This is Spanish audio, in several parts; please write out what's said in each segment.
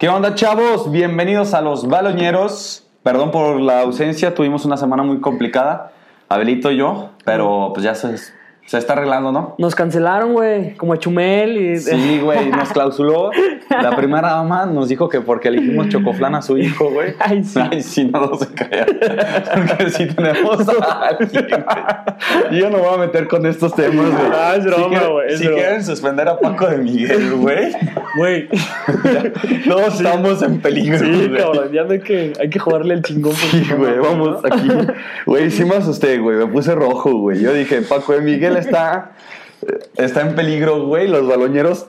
¿Qué onda, chavos? Bienvenidos a los baloñeros. Perdón por la ausencia, tuvimos una semana muy complicada, Abelito y yo, pero pues ya se, se está arreglando, ¿no? Nos cancelaron, güey, como a Chumel y... Sí, güey, nos clausuló. La primera dama nos dijo que porque elegimos chocoflán a su hijo, güey. Ay, sí. Ay, sí, no, no se calla. Porque sí tenemos a alguien, güey. Yo no me voy a meter con estos temas, güey. Ah, es broma, Si güey, Si quieren suspender a Paco de Miguel, güey, Güey, todos estamos en peligro, sí, güey. cabrón, ya no hay que, hay que jugarle el chingón. Sí, güey, vamos ¿no? aquí. Güey, sí me asusté, güey. Me puse rojo, güey. Yo dije, Paco de Miguel está, está en peligro, güey. Los baloñeros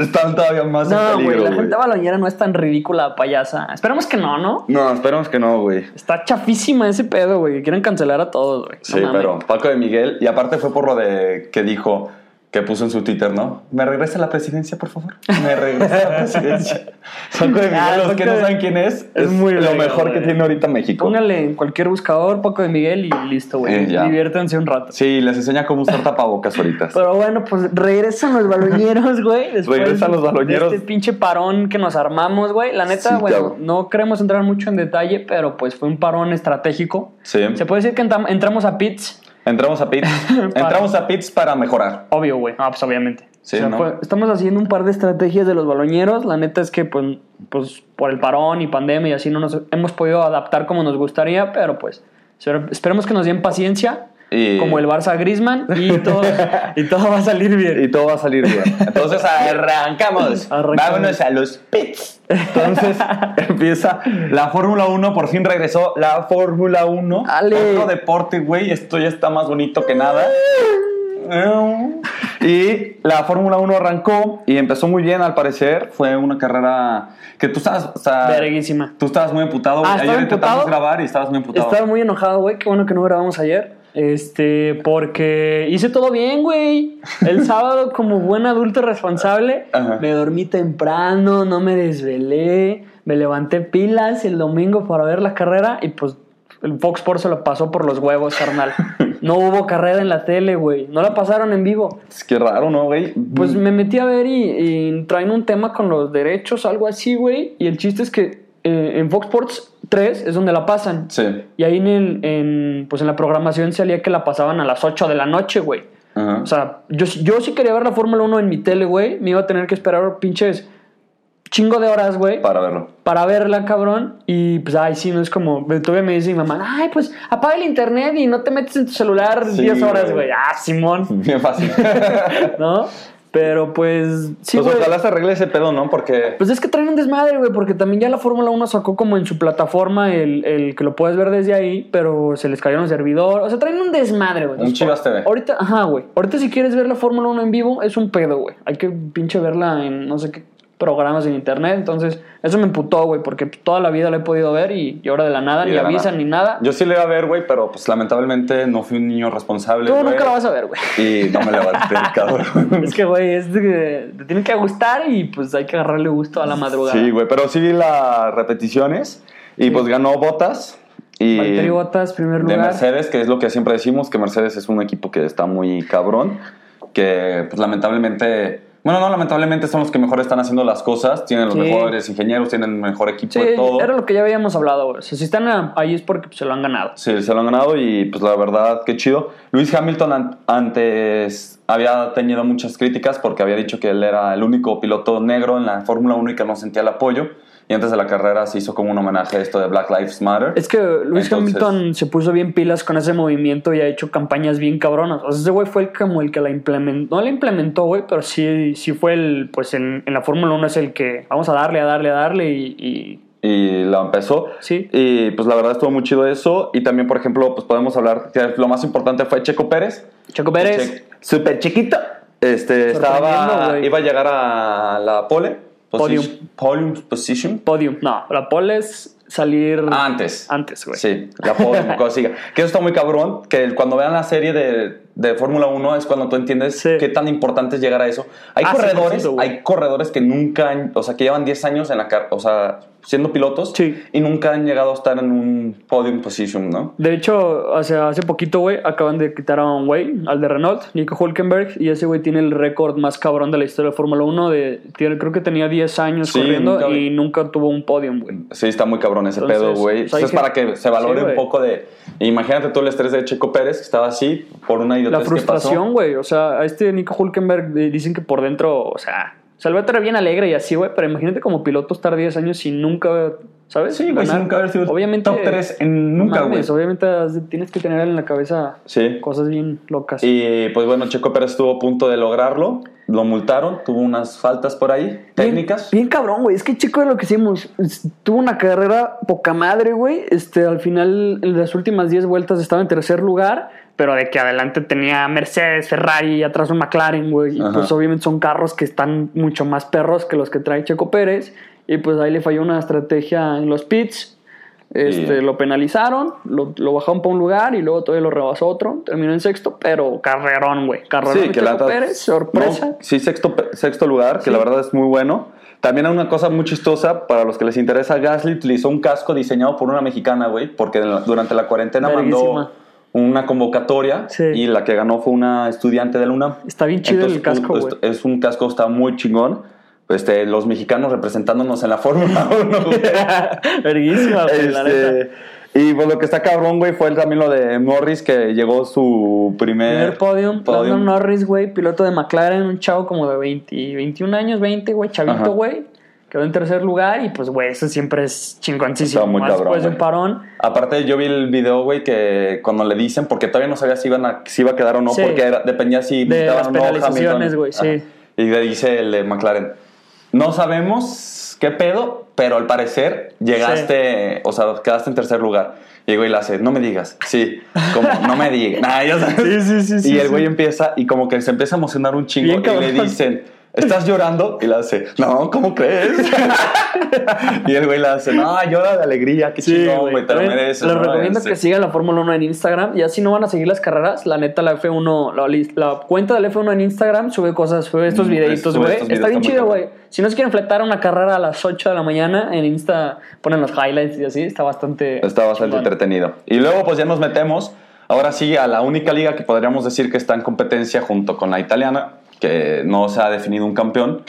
están todavía más en No, güey, peligro, la gente baloñera no es tan ridícula, payasa. Esperemos que no, ¿no? No, esperemos que no, güey. Está chafísima ese pedo, güey. Quieren cancelar a todos, güey. Sí, pero Paco de Miguel. Y aparte fue por lo de que dijo, que puso en su Twitter, ¿no? ¿Me regresa la presidencia, por favor? ¿Me regresa a la presidencia? Paco de Miguel, Ah, los Paco que no saben quién es, es es, muy lo mejor que tiene ahorita México. Póngale en cualquier buscador Paco de Miguel y listo, güey. Eh. Diviértanse un rato. Sí, les enseña cómo usar tapabocas ahorita. Pero bueno, pues regresan los baloñeros, güey. después Regresan los baloñeros. de Este pinche parón que nos armamos, güey. La neta, Sí, bueno, cabrón. no queremos entrar mucho en detalle, pero pues fue un parón estratégico. Sí. Se puede decir que entramos a pits, Entramos a Pits. Entramos a Pits para mejorar. obvio, güey. Ah, pues obviamente. Sí, O sea, ¿no? estamos haciendo un par de estrategias de los baloñeros. La neta es que, pues, pues, por el parón y pandemia y así no nos hemos podido adaptar como nos gustaría, pero pues esperemos que nos den paciencia, Y- como el Barça Grisman, y todo, y todo va a salir bien. Y todo va a salir bien. Entonces arrancamos. Arrancamos. Vámonos a los pits. Entonces empieza la Fórmula 1, por fin regresó la Fórmula 1. Ale. Otro deporte, güey. Esto ya está más bonito que nada. Y la Fórmula 1 arrancó y empezó muy bien al parecer. Fue una carrera que tú estabas, o sea, Verguísima. tú estabas muy emputado. Ah, güey. ¿estaba Ayer intentamos grabar y estabas muy emputado. Estaba muy enojado, güey. Qué bueno que no grabamos ayer. Este, porque hice todo bien, güey. El sábado, como buen adulto responsable, Ajá. me dormí temprano, no me desvelé, me levanté pilas el domingo para ver la carrera y pues el Fox Sports se lo pasó por los huevos, carnal. No hubo carrera en la tele, güey. No la pasaron en vivo. Es que raro, ¿no, güey? Pues me metí a ver y, y traen un tema con los derechos, algo así, güey. Y el chiste es que eh, en Fox Sports 3 es donde la pasan. Sí. Y ahí en, el- en, pues en la programación salía que la pasaban a las 8 de la noche, güey. Ajá. O sea, yo, yo sí quería ver la Fórmula 1 en mi tele, güey. Me iba a tener que esperar pinches chingo de horas, güey. para verlo. Para verla, cabrón. Y pues, ay, sí, no es como. Todavía me dice mi mamá, ay, pues apaga el internet y no te metes en tu celular Sí, 10 horas, güey. Ah, Simón. Bien fácil. ¿No? Pero pues, sí, pues güey. ojalá se arregle ese pedo, ¿no? Porque Pues es que traen un desmadre, güey, porque también ya la Fórmula 1 sacó como en su plataforma el, el que lo puedes ver desde ahí, pero se les cayó el servidor. O sea, traen un desmadre, güey. Un Chivas TV. Ahorita, ajá, güey. Ahorita si quieres ver la Fórmula 1 en vivo, es un pedo, güey. Hay que pinche verla en no sé qué programas en internet. Entonces, eso me emputó, güey, porque toda la vida la he podido ver y, y ahora de la nada, Y ni de avisan ni nada. yo sí le iba a ver, güey, pero pues lamentablemente no fui un niño responsable. Tú güey, nunca la vas a ver, güey. Y no me levanté, cabrón. Es que, güey, es de que te tiene que gustar y pues hay que agarrarle gusto a la madrugada. Sí, güey, pero sí vi las repeticiones y pues ganó Botas. Y Valtteri Bottas, primer de lugar. Mercedes, que es lo que siempre decimos, que Mercedes es un equipo que está muy cabrón, que pues lamentablemente, bueno, no lamentablemente son los que mejor están haciendo las cosas, tienen los Sí. mejores ingenieros, tienen mejor equipo Sí, de todo. era lo que ya habíamos hablado, güey. O sea, si están ahí es porque se lo han ganado. Sí, se lo han ganado y pues la verdad, qué chido. Luis Hamilton an- antes había tenido muchas críticas porque había dicho que él era el único piloto negro en la Fórmula 1 y que no sentía el apoyo. Y antes de la carrera se hizo como un homenaje a esto de Black Lives Matter. Es que Luis Entonces- Hamilton se puso bien pilas con ese movimiento y ha hecho campañas bien cabronas. O sea, ese güey fue el, como el que la implementó. No la implementó, güey, pero sí, sí fue el, pues en, en la Fórmula 1 es el que vamos a darle, a darle, a darle y... y- y la empezó. Sí. Y pues la verdad estuvo muy chido eso. Y también, por ejemplo, pues podemos hablar, que lo más importante fue Checo Pérez. Checo Pérez. Che- Súper chiquito. Este, estaba, iba a llegar a la pole. Podium. Position- Podium position. Podium. No, la pole es salir Antes. antes, güey. Sí, la podium, consiga. Que eso está muy cabrón. Que cuando vean la serie de de Fórmula 1 es cuando tú entiendes Sí. qué tan importante es llegar a eso. Hay Ah, corredores, 100%, güey. hay corredores que nunca, han- o sea, que llevan 10 años en la car- o sea, siendo pilotos Sí. y nunca han llegado a estar en un podium position, ¿no? De hecho, hace, hace poquito, güey, acaban de quitar a un güey, al de Renault, Nico Hulkenberg, y ese güey tiene el récord más cabrón de la historia de Fórmula 1. De, tiene- creo que tenía 10 años Sí, corriendo nunca- y nunca tuvo un podium, güey. Sí, está muy cabrón ese Entonces, pedo, güey. pues, Eso es que- para que se valore Sí, un poco de... Imagínate tú el estrés de Checo Pérez, que estaba así por una La frustración, güey. O sea, a este Nico Hulkenberg dicen que por dentro, o sea, estar bien alegre y así, güey, pero imagínate como piloto estar 10 años sin nunca, ¿sabes? Sí, güey, sin nunca haber sido obviamente, top 3 en nunca, güey. Obviamente tienes que tener en la cabeza Sí. cosas bien locas. Y pues bueno, Checo Pérez estuvo a punto de lograrlo. Lo multaron, tuvo unas faltas por ahí, técnicas. Bien, cabrón, güey. Es que chico de lo que hicimos. es- Tuvo una carrera poca madre, güey. Este, al final, en las últimas 10 vueltas estaba en tercer lugar. Pero de que adelante tenía Mercedes, Ferrari y atrás un McLaren, güey. Y Ajá. pues obviamente son carros que están mucho más perros que los que trae Checo Pérez. Y pues ahí le falló una estrategia en los pits. Este, Lo penalizaron, lo, lo bajaron para un lugar y luego todavía lo rebasó otro. Terminó en sexto, pero carrerón, güey. Carrerón Sí, que Checo Pérez, sorpresa. No, sí, sexto, sexto lugar, que Sí. la verdad es muy bueno. También hay una cosa muy chistosa, para los que les interesa, Gasly utilizó un casco diseñado por una mexicana, güey, porque durante la cuarentena Verguísima. mandó una convocatoria Sí. y la que ganó fue una estudiante de la UNAM. Está bien chido el casco, un- güey. Es un casco, está muy chingón. Este, los mexicanos representándonos en la Fórmula 1, güey. Verguísima. Este, y pues lo que está cabrón, güey, fue también lo de Morris, que llegó su primer, Primer podium, podium. Norris, güey, piloto de McLaren, un chavo como de 20, 21 años, 20, güey, chavito, güey. Quedó en tercer lugar y pues, güey, eso siempre es chingoncísimo. Está muy Más cabrón, después de un parón. Aparte, yo vi el video, güey, que cuando le dicen, porque todavía no sabía si, iban a, si iba a quedar o no, Sí. porque era- dependía si De las penalizaciones, güey, sí. Y le dice el de McLaren, no sabemos qué pedo, pero al parecer llegaste, o sea, quedaste en tercer lugar. Y el güey le hace, no me digas. Sí, como, no me digas. Nah. Sí, sí, sí, Y sí, el güey sí. empieza, y como que se empieza a emocionar un chingo, Bien y le cabrón. dicen, ¿estás llorando? Y le hace, no, ¿cómo crees? y el güey le hace, no, llora de alegría, qué chingón, güey, te lo mereces. Les ¿no? recomiendo Este. que sigan la Fórmula 1 en Instagram. Ya si no van a seguir las carreras, la neta, la F1, la, la cuenta del F1 en Instagram sube cosas, sube estos Mm, videitos, güey. Está bien chido, güey. Si no se quieren fletar una carrera a las 8 de la mañana, en Insta ponen los highlights y así. Está bastante. Está bastante chingón. entretenido. Y luego pues ya nos metemos, ahora sí, a la única liga que podríamos decir que está en competencia junto con la italiana, que no se ha definido un campeón,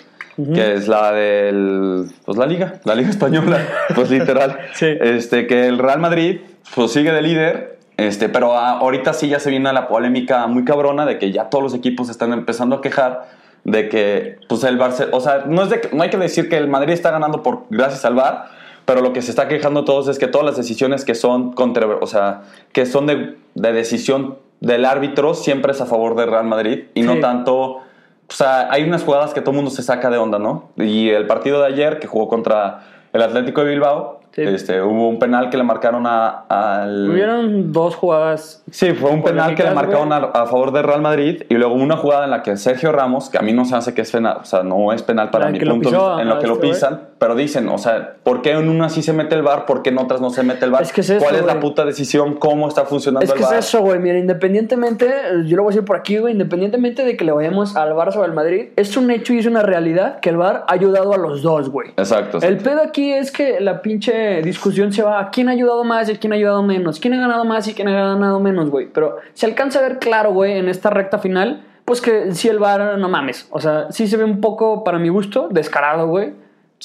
que es la del, pues la liga, la liga española, pues literal. Sí. Este, que el Real Madrid pues sigue de líder. Este, pero a- ahorita sí ya se viene la polémica muy cabrona de que ya todos los equipos están empezando a quejar de que pues el Barça, o sea, no es de no hay que decir que el Madrid está ganando por gracias al VAR, pero lo que se está quejando todos es que todas las decisiones que son contra, o sea, que son de, de decisión del árbitro siempre es a favor del Real Madrid y no tanto, o sea, hay unas jugadas que todo el mundo se saca de onda, ¿no? Y el partido de ayer que jugó contra el Atlético de Bilbao, Sí. este, hubo un penal que le marcaron a- al Hubieron dos jugadas. Sí, fue un penal que le marcaron a, a favor del Real Madrid y luego una jugada en la que Sergio Ramos, que a mí no se hace que es penal, o sea, no es penal para mi que lo punto de pisó en lo que lo este güey. pisan, pero dicen, o sea, ¿por qué en una sí se mete el VAR, por qué en otras no se mete el VAR? Es que es eso, ¿Cuál es la puta decisión? ¿Cómo está funcionando Es que el es VAR? eso, güey. Mira, independientemente, yo lo voy a decir por aquí, güey, independientemente de que le vayamos al Barça o al Madrid, es un hecho y es una realidad que el VAR ha ayudado a los dos, güey. Exacto. El exacto. pedo aquí es que la pinche discusión se va a quién ha ayudado más y quién ha ayudado menos, quién ha ganado más y quién ha ganado menos, güey. Pero se alcanza a ver claro, güey, en esta recta final, pues que sí el VAR, no mames. O sea, sí se ve un poco, para mi gusto, descarado, güey.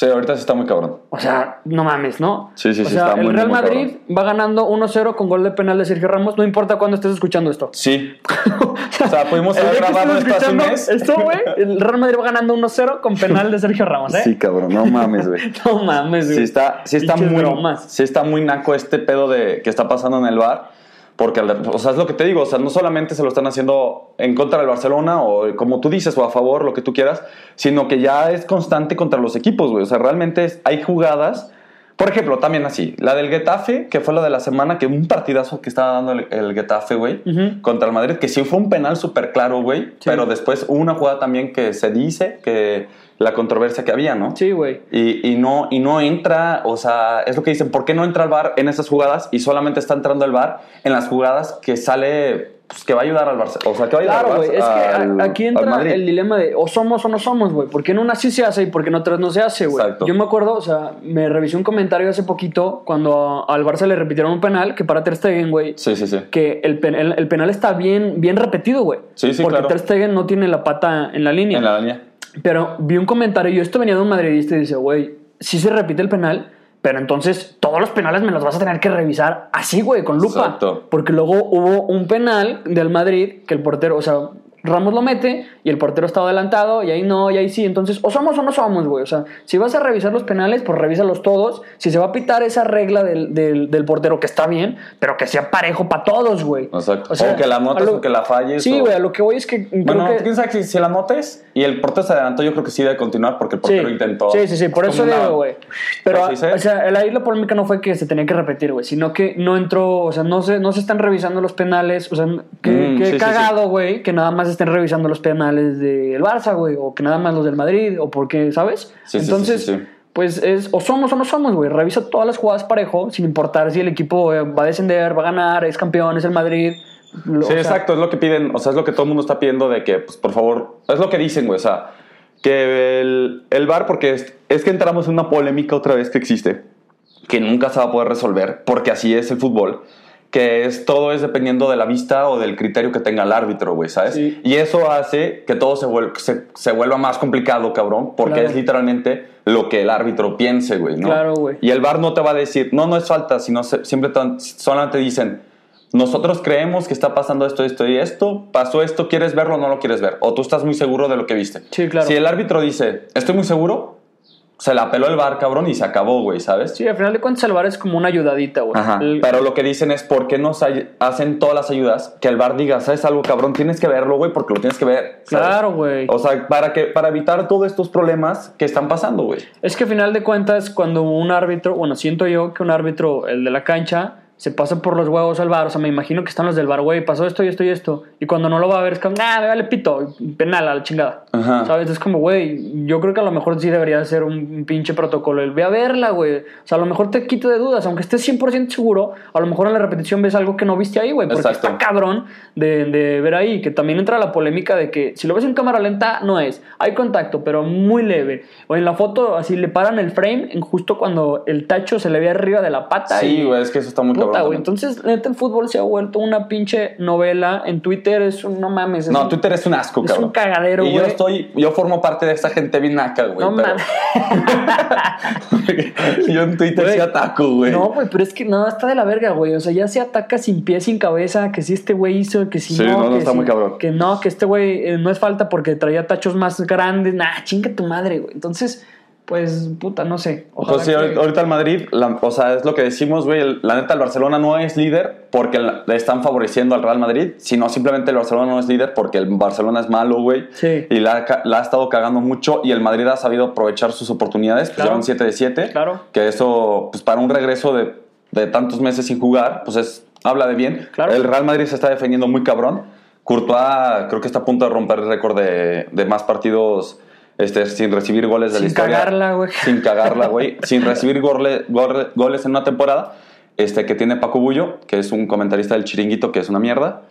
Sí, ahorita sí está muy cabrón. O sea, no mames, ¿no? Sí, sí, o sí, sea, está muy, el Real muy Madrid va ganando 1-0 con gol de penal de Sergio Ramos, no importa cuándo estés escuchando esto. Sí. O sea, pudimos haber grabado esto hace un mes. Esto, güey, el Real Madrid va ganando 1-0 con penal de Sergio Ramos, ¿eh? Sí, cabrón, no mames, güey. No mames, güey. Sí está, sí está Pinches muy, bromas. sí está muy naco este pedo de que está pasando en el bar. Porque, o sea, es lo que te digo, o sea, no solamente se lo están haciendo en contra del Barcelona o como tú dices, o a favor, lo que tú quieras, sino que ya es constante contra los equipos, güey. O sea, realmente es- hay jugadas, por ejemplo, también así, la del Getafe, que fue la de la semana, que un partidazo que estaba dando el, el Getafe, güey, contra el Madrid, que sí fue un penal súper claro, güey, pero después una jugada también que se dice que, la controversia que había, ¿no? Sí, güey. Y, y no, y no entra, o sea, es lo que dicen, ¿por qué no entra el VAR en esas jugadas y solamente está entrando el VAR en las jugadas que sale, pues que va a ayudar al Barça? O sea, que va a ayudar Claro, al güey. Es Barça- que aquí entra el dilema de o somos o no somos, güey. Porque en una sí se hace y porque en otras no se hace, güey. Exacto. Yo me acuerdo, o sea, me revisé un comentario hace poquito cuando al Barça le repitieron un penal que para Ter Stegen, güey. Sí, sí, sí. Que el, pen- el, el penal está bien, bien repetido, güey. Sí, sí, Porque claro. Ter Stegen no tiene la pata en la línea. En la línea. Pero vi un comentario, y esto venía de un madridista y dice, güey, sí se repite el penal, pero entonces todos los penales me los vas a tener que revisar así, güey, con lupa. Exacto. Porque luego hubo un penal del Madrid que el portero, o sea, Ramos lo mete y el portero estaba adelantado y ahí no, y ahí sí. Entonces, o somos o no somos, güey. O sea, si vas a revisar los penales, pues revísalos todos. Si se va a pitar esa regla del, del, del portero, que está bien, pero que sea parejo para todos, güey. Exacto. O que la notes lo- o que la falles, Sí, o- güey, a lo que voy es que Bueno, que... quién sabe si, si la notes y el portero se adelantó, yo creo que sí debe continuar porque el portero intentó. Sí, sí, sí, por Es eso digo, güey. Pero, o sea, el- ahí la polémica no fue que se tenía que repetir, güey, sino que no entró, o sea, no se, no se están revisando los penales, o sea, que, Mm, que sí, sí, cagado, güey, que nada más estén revisando los penales del Barça, güey, o que nada más los del Madrid, o porque, ¿sabes? Sí, Entonces, sí, sí. pues es, o somos o no somos, güey, revisa todas las jugadas parejo, sin importar si el equipo eh, va a descender, va a ganar, es campeón, es el Madrid. lo- o Sí, sea, exacto, es lo que piden, o sea, es lo que todo el mundo está pidiendo de que, pues, por favor, es lo que dicen, güey, o sea, que el, el VAR, porque es, es que entramos en una polémica otra vez que existe, que nunca se va a poder resolver, porque así es el fútbol, que es todo es dependiendo de la vista o del criterio que tenga el árbitro, güey, ¿sabes? Sí. Y eso hace que todo se, vuel- se, se vuelva más complicado, cabrón, porque Claro. es literalmente lo que el árbitro piense, güey, ¿no? Claro, güey. Y el VAR no te va a decir, no, no es falta, sino se- siempre te- solamente dicen, nosotros creemos que está pasando esto, esto y esto, pasó esto, ¿quieres verlo o no lo quieres ver? O tú estás muy seguro de lo que viste. Sí, claro. Si el árbitro dice, estoy muy seguro, se la peló el VAR, cabrón, y se acabó, güey, ¿sabes? Sí, al final de cuentas el VAR es como una ayudadita, güey. Ajá. El- Pero lo que dicen es, ¿por qué no hacen todas las ayudas? Que el VAR diga, ¿sabes algo, cabrón? Tienes que verlo, güey, porque lo tienes que ver. ¿sabes? Claro, güey. O sea, para, que, para evitar todos estos problemas que están pasando, güey. Es que a final de cuentas, cuando un árbitro, bueno, siento yo que un árbitro, el de la cancha, se pasa por los huevos al bar. O sea, me imagino que están los del bar, güey, pasó esto y esto y esto. Y cuando no lo va a ver, es como, ah, me vale pito, penal a la chingada. Ajá. ¿Sabes? Es como, güey, yo creo que a lo mejor sí debería ser un pinche protocolo. El ve a verla, güey. O sea, a lo mejor te quito de dudas, aunque estés 100% seguro, a lo mejor en la repetición ves algo que no viste ahí, güey. Porque Exacto. está cabrón de, de ver ahí. Que también entra la polémica de que si lo ves en cámara lenta, no es. Hay contacto, pero muy leve. O en la foto, así le paran el frame en justo cuando el tacho se le ve arriba de la pata. Sí, y- güey, es que eso está muy Puta, güey. Entonces, neta, el fútbol se ha vuelto una pinche novela. En Twitter es un, no mames. es No, un- Twitter es un asco, es cabrón. un cagadero, Y yo güey. estoy, yo formo parte de esa gente bien naca, güey. No pero- mames. yo en Twitter Güey. sí ataco, güey. No, güey, pero es que no, está de la verga, güey. O sea, ya se ataca sin pie, sin cabeza, que si este güey hizo, que si Sí, no. no, no, que está si- muy cabrón. Que no, que este güey eh, no es falta porque traía tachos más grandes. Nah, chinga tu madre, güey. Entonces, pues, puta, no sé. Ojalá Pues sí, que- ahorita, el Madrid, la- o sea, es lo que decimos, güey. La neta, el Barcelona no es líder porque le están favoreciendo al Real Madrid, sino simplemente el Barcelona no es líder porque el Barcelona es malo, güey. Sí. Y la, ha ca- la ha estado cagando mucho y el Madrid ha sabido aprovechar sus oportunidades. Pues Claro. llevan 7 de 7. Claro. Que eso, pues para un regreso de, de tantos meses sin jugar, pues es, habla de bien. Claro. El Real Madrid se está defendiendo muy cabrón. Courtois creo que está a punto de romper el récord de, de más partidos este, sin recibir goles de Sin la historia. cagarla, güey. Sin cagarla, güey. sin recibir gole- gole- goles en una temporada. Este, que tiene Paco Bullo, que es un comentarista del chiringuito, que es una mierda.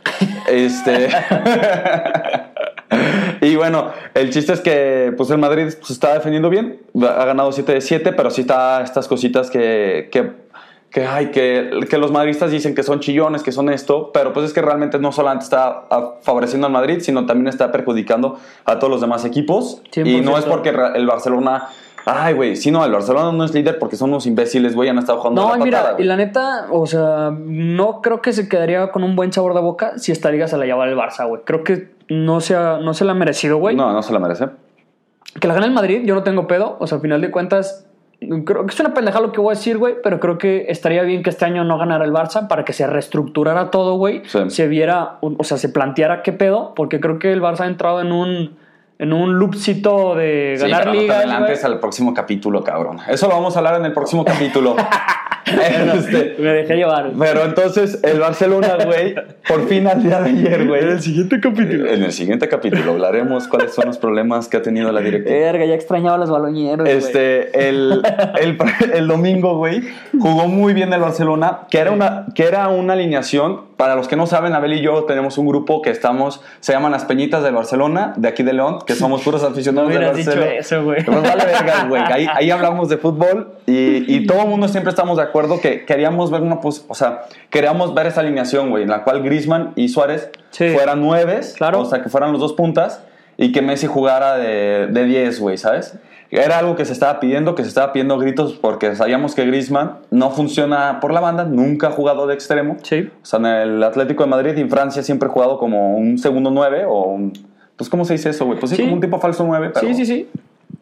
Este. y bueno, el chiste es que pues el Madrid se está defendiendo bien. Ha ganado 7 de 7, pero sí está estas cositas que. que que, ay, que, que los madridistas dicen que son chillones, que son esto, pero pues es que realmente no solamente está ah, favoreciendo al Madrid, sino también está perjudicando a todos los demás equipos. Y no es 100%. porque el Barcelona Ay, güey, sí, no, el Barcelona no es líder porque son unos imbéciles, güey, han estado jugando No, la mira, patada, y la neta, o sea, no creo que se quedaría con un buen sabor de boca si esta liga se la llevara el Barça, güey. Creo que no se, ha- no se la ha merecido, güey. No, no se la merece. Que la gane el Madrid, yo no tengo pedo. O sea, al final de cuentas, creo que es una pendejada lo que voy a decir, güey. Pero creo que estaría bien que este año no ganara el Barça para que se reestructurara todo, güey. Sí. Se viera, o sea, se planteara qué pedo. Porque creo que el Barça ha entrado en un, en un loopcito de Sí, ganar pero no te ligas. adelantes güey. al próximo capítulo, cabrón. Eso lo vamos a hablar en el próximo capítulo. Este, Me dejé llevar. pero entonces el Barcelona, güey, por fin al día de ayer, güey. En el siguiente capítulo. En el siguiente capítulo hablaremos cuáles son los problemas que ha tenido la directiva. Verga, ya extrañaba a los baloñeros. güey. Este, el, el, el domingo, güey, jugó muy bien el Barcelona, que era, una, que era una alineación. Para los que no saben, Abel y yo tenemos un grupo que estamos, se llaman Las Peñitas del Barcelona, de aquí de León, que somos puros aficionados No del hubieras dicho Barcelona. eso, güey. Pues vale verga, güey. Ahí, ahí hablamos de fútbol y, y todo el mundo siempre estamos de acuerdo que queríamos ver una, pos- o sea, queríamos ver esa alineación, güey, en la cual Griezmann y Suárez Sí. fueran nueves, Claro. o sea, que fueran los dos puntas y que Messi jugara de, de 10, güey, ¿sabes? Era algo que se estaba pidiendo, que se estaba pidiendo gritos porque sabíamos que Griezmann no funciona por la banda, nunca ha jugado de extremo. Sí. O sea, en el Atlético de Madrid y en Francia siempre ha jugado como un segundo 9 o un... Pues, ¿cómo se dice eso, güey? Pues sí, Sí. como un tipo falso 9, pero... Sí, sí, sí.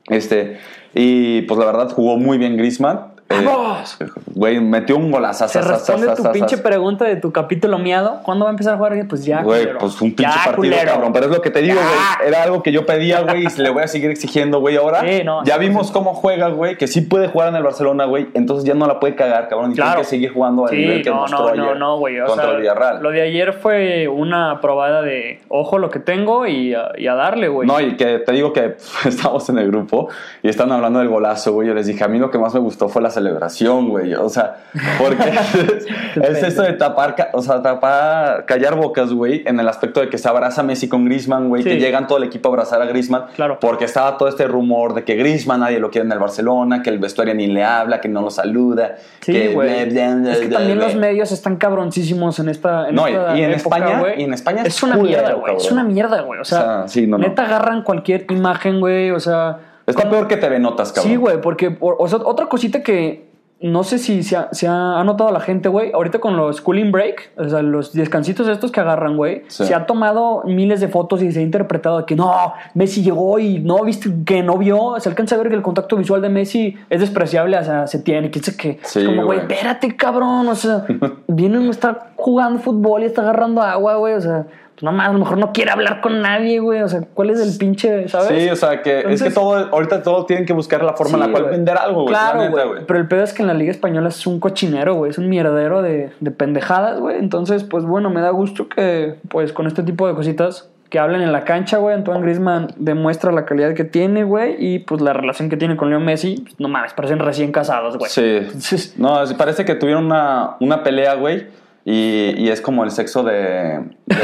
Este, y pues la verdad jugó muy bien Griezmann. ¡Vamos! Güey, metió un golazo. Se responde tu pinche pregunta de tu capítulo miado. ¿Cuándo va a empezar a jugar? Pues ya, Güey, pues un pinche partido, cabrón. Pero es lo que te digo, güey. Era algo que yo pedía, güey, y se le voy a seguir exigiendo, güey. Ahora Sí, no, ya vimos cómo juega, güey, que sí puede jugar en el Barcelona, güey. Entonces ya no la puede cagar, cabrón. Y Claro. tiene que seguir jugando al nivel que no, mostró no, ayer no, no, güey. O contra sea, el Villarreal. Lo de ayer fue una probada de ojo lo que tengo y a, y a darle, güey. No, y que te digo que estamos en el grupo y están hablando del golazo, güey. Yo les dije, a mí lo que más me gustó fue la celebración, güey. O sea, porque es esto de tapar, o sea, tapar, callar bocas, güey, en el aspecto de que se abraza Messi con Griezmann, güey, Sí. que llegan todo el equipo a abrazar a Griezmann. Claro. Porque estaba todo este rumor de que Griezmann nadie lo quiere en el Barcelona, que el vestuario ni le habla, que no lo saluda. Sí, que güey. Es que también los medios están cabroncísimos en esta. En No, esta y en época, España- güey. y en España es es una mierda, güey. Es una mierda, güey. O sea, O sea, sí, no, no. neta agarran cualquier imagen, güey. O sea. Está peor que TV Notas, cabrón. Sí, güey, porque, por- o sea, otra cosita que no sé si se ha, se ha, notado la gente, güey, ahorita con los cooling break, o sea, los descansitos estos que agarran, güey, Sí. se ha tomado miles de fotos y se ha interpretado que no, Messi llegó y no, viste que no vio, se alcanza a ver que el contacto visual de Messi es despreciable, o sea, se tiene, que sé que, Sí, es como, güey, espérate, cabrón, o sea, viene, está jugando fútbol y está agarrando agua, güey, o sea, no más, a lo mejor no quiere hablar con nadie, güey, o sea, ¿cuál es el pinche, sabes? Sí, o sea, que es que todo, ahorita todo tienen que buscar la forma en la cual vender algo, güey. Claro, güey. Pero el pedo es que en la Liga Española es un cochinero, güey. Es un mierdero de, de pendejadas, güey. Entonces, pues bueno, me da gusto que, pues con este tipo de cositas que hablen en la cancha, güey. Antoine Griezmann demuestra la calidad que tiene, güey. Y pues la relación que tiene con Leo Messi, pues, no mames, parecen recién casados, güey. Sí. Entonces, No, parece que tuvieron una, una pelea, güey. Y, y es como el sexo de, de,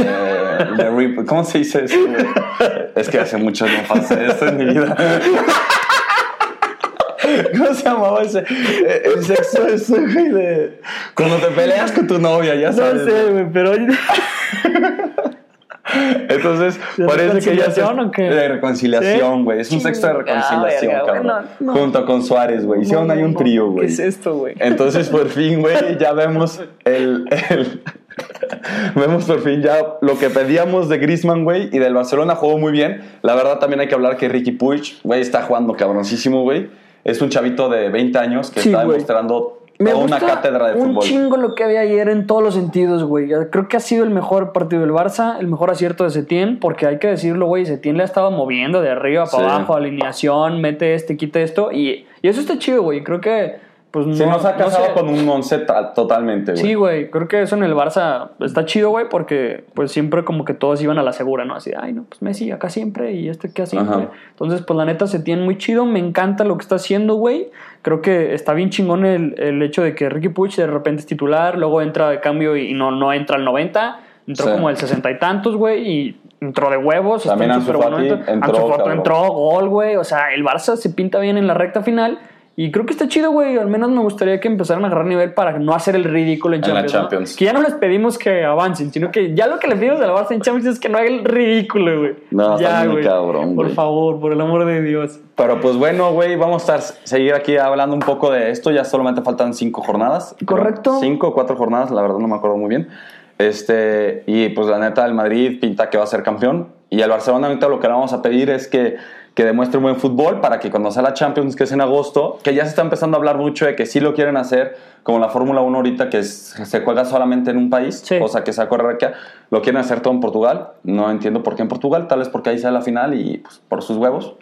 de Rip- ¿Cómo se dice eso? Es que hace mucho no pasé esto en mi vida. ¿Cómo se llamaba ese? El sexo ese, güey, de... Cuando te peleas con tu novia, ya no sabes. sé, güey, pero... Entonces, ¿De parece que ya se... reconciliación o qué? De reconciliación, ¿Sí? güey. Es un sexo de Chingada, reconciliación, verga, cabrón. No, no. Junto con Suárez, güey. Hicieron No, ahí no, un no. trío, güey. ¿Qué es esto, güey? Entonces, por fin, güey, ya vemos el, el- vemos por fin ya lo que pedíamos de Griezmann, güey, y del Barcelona jugó muy bien. La verdad también hay que hablar que Ricky Puig, güey, está jugando cabroncísimo, güey. Es un chavito de 20 años que Sí, está demostrando Me una cátedra de un fútbol. chingo lo que había ayer en todos los sentidos, güey. Creo que ha sido el mejor partido del Barça, el mejor acierto de Setién, porque hay que decirlo, güey, Setién le ha estado moviendo de arriba para Sí. abajo, alineación, mete este, quita esto, y, y eso está chido, güey. Creo que, pues Se no- nos ha no casado sé. con un once ta- totalmente, güey. Sí, güey, creo que eso en el Barça está chido, güey, porque pues siempre como que todos iban a la segura, ¿no? Así, ay, no, pues Messi acá siempre y este acá siempre. Ajá. Entonces, pues la neta se tiene muy chido, me encanta lo que está haciendo, güey. Creo que está bien chingón el, el hecho de que Ricky Puig de repente es titular, luego entra de cambio y no, no entra al 90, entró Sí. como el sesenta y tantos, güey, y entró de huevos. También Ansu Fati entró, cabrón. entró, gol, güey. O sea, el Barça se pinta bien en la recta final. Y creo que está chido, güey. Al menos me gustaría que empezaran a agarrar nivel para no hacer el ridículo en En la Champions. Que ya no les pedimos que avancen, sino que ya lo que le pedimos al Barça en Champions es que no haga el ridículo, güey. No, está ya, güey. cabrón, Por favor, por el amor de Dios. Pero pues bueno, güey, vamos a estar, seguir aquí hablando un poco de esto. Ya solamente faltan cinco jornadas. Correcto. Cinco o cuatro jornadas, la verdad no me acuerdo muy bien. Este, y pues la neta, el Madrid pinta que va a ser campeón. Y al Barcelona ahorita lo que le vamos a pedir es que, que demuestre un buen fútbol para que cuando sea la Champions, que es en agosto, que ya se está empezando a hablar mucho de que sí lo quieren hacer, como la Fórmula 1 ahorita, que es- se juega solamente en un país, Sí. cosa que se acuerda que lo quieren hacer todo en Portugal. No entiendo por qué en Portugal, tal vez porque ahí sea la final y pues, por sus huevos.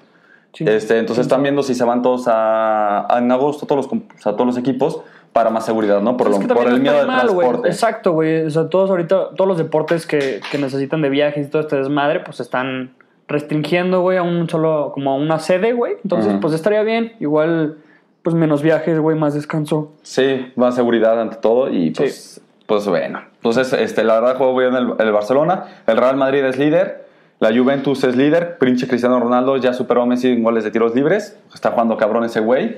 Sí. Este, entonces están viendo si se van todos a, a- en agosto, todos los, o sea, todos los equipos, para más seguridad, ¿no? Por, lo- por el miedo está de mal, güey. transporte. Exacto, güey. O sea, todos ahorita, todos los deportes que, que necesitan de viajes y todo este desmadre, pues están restringiendo, güey, a un solo, como a una sede, güey. Entonces, pues estaría bien. Igual, pues menos viajes, güey, más descanso. Sí, más seguridad ante todo y pues, pues bueno. Entonces, este, la verdad juego bien el, el Barcelona, el Real Madrid es líder, la Juventus es líder, pinche Cristiano Ronaldo ya superó a Messi en goles de tiros libres, está jugando cabrón ese güey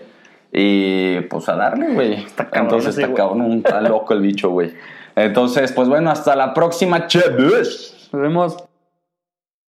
y pues a darle, güey. cabrón Entonces está cabrón, está loco el bicho, güey. Entonces, pues bueno, hasta la próxima, chavos. Nos vemos.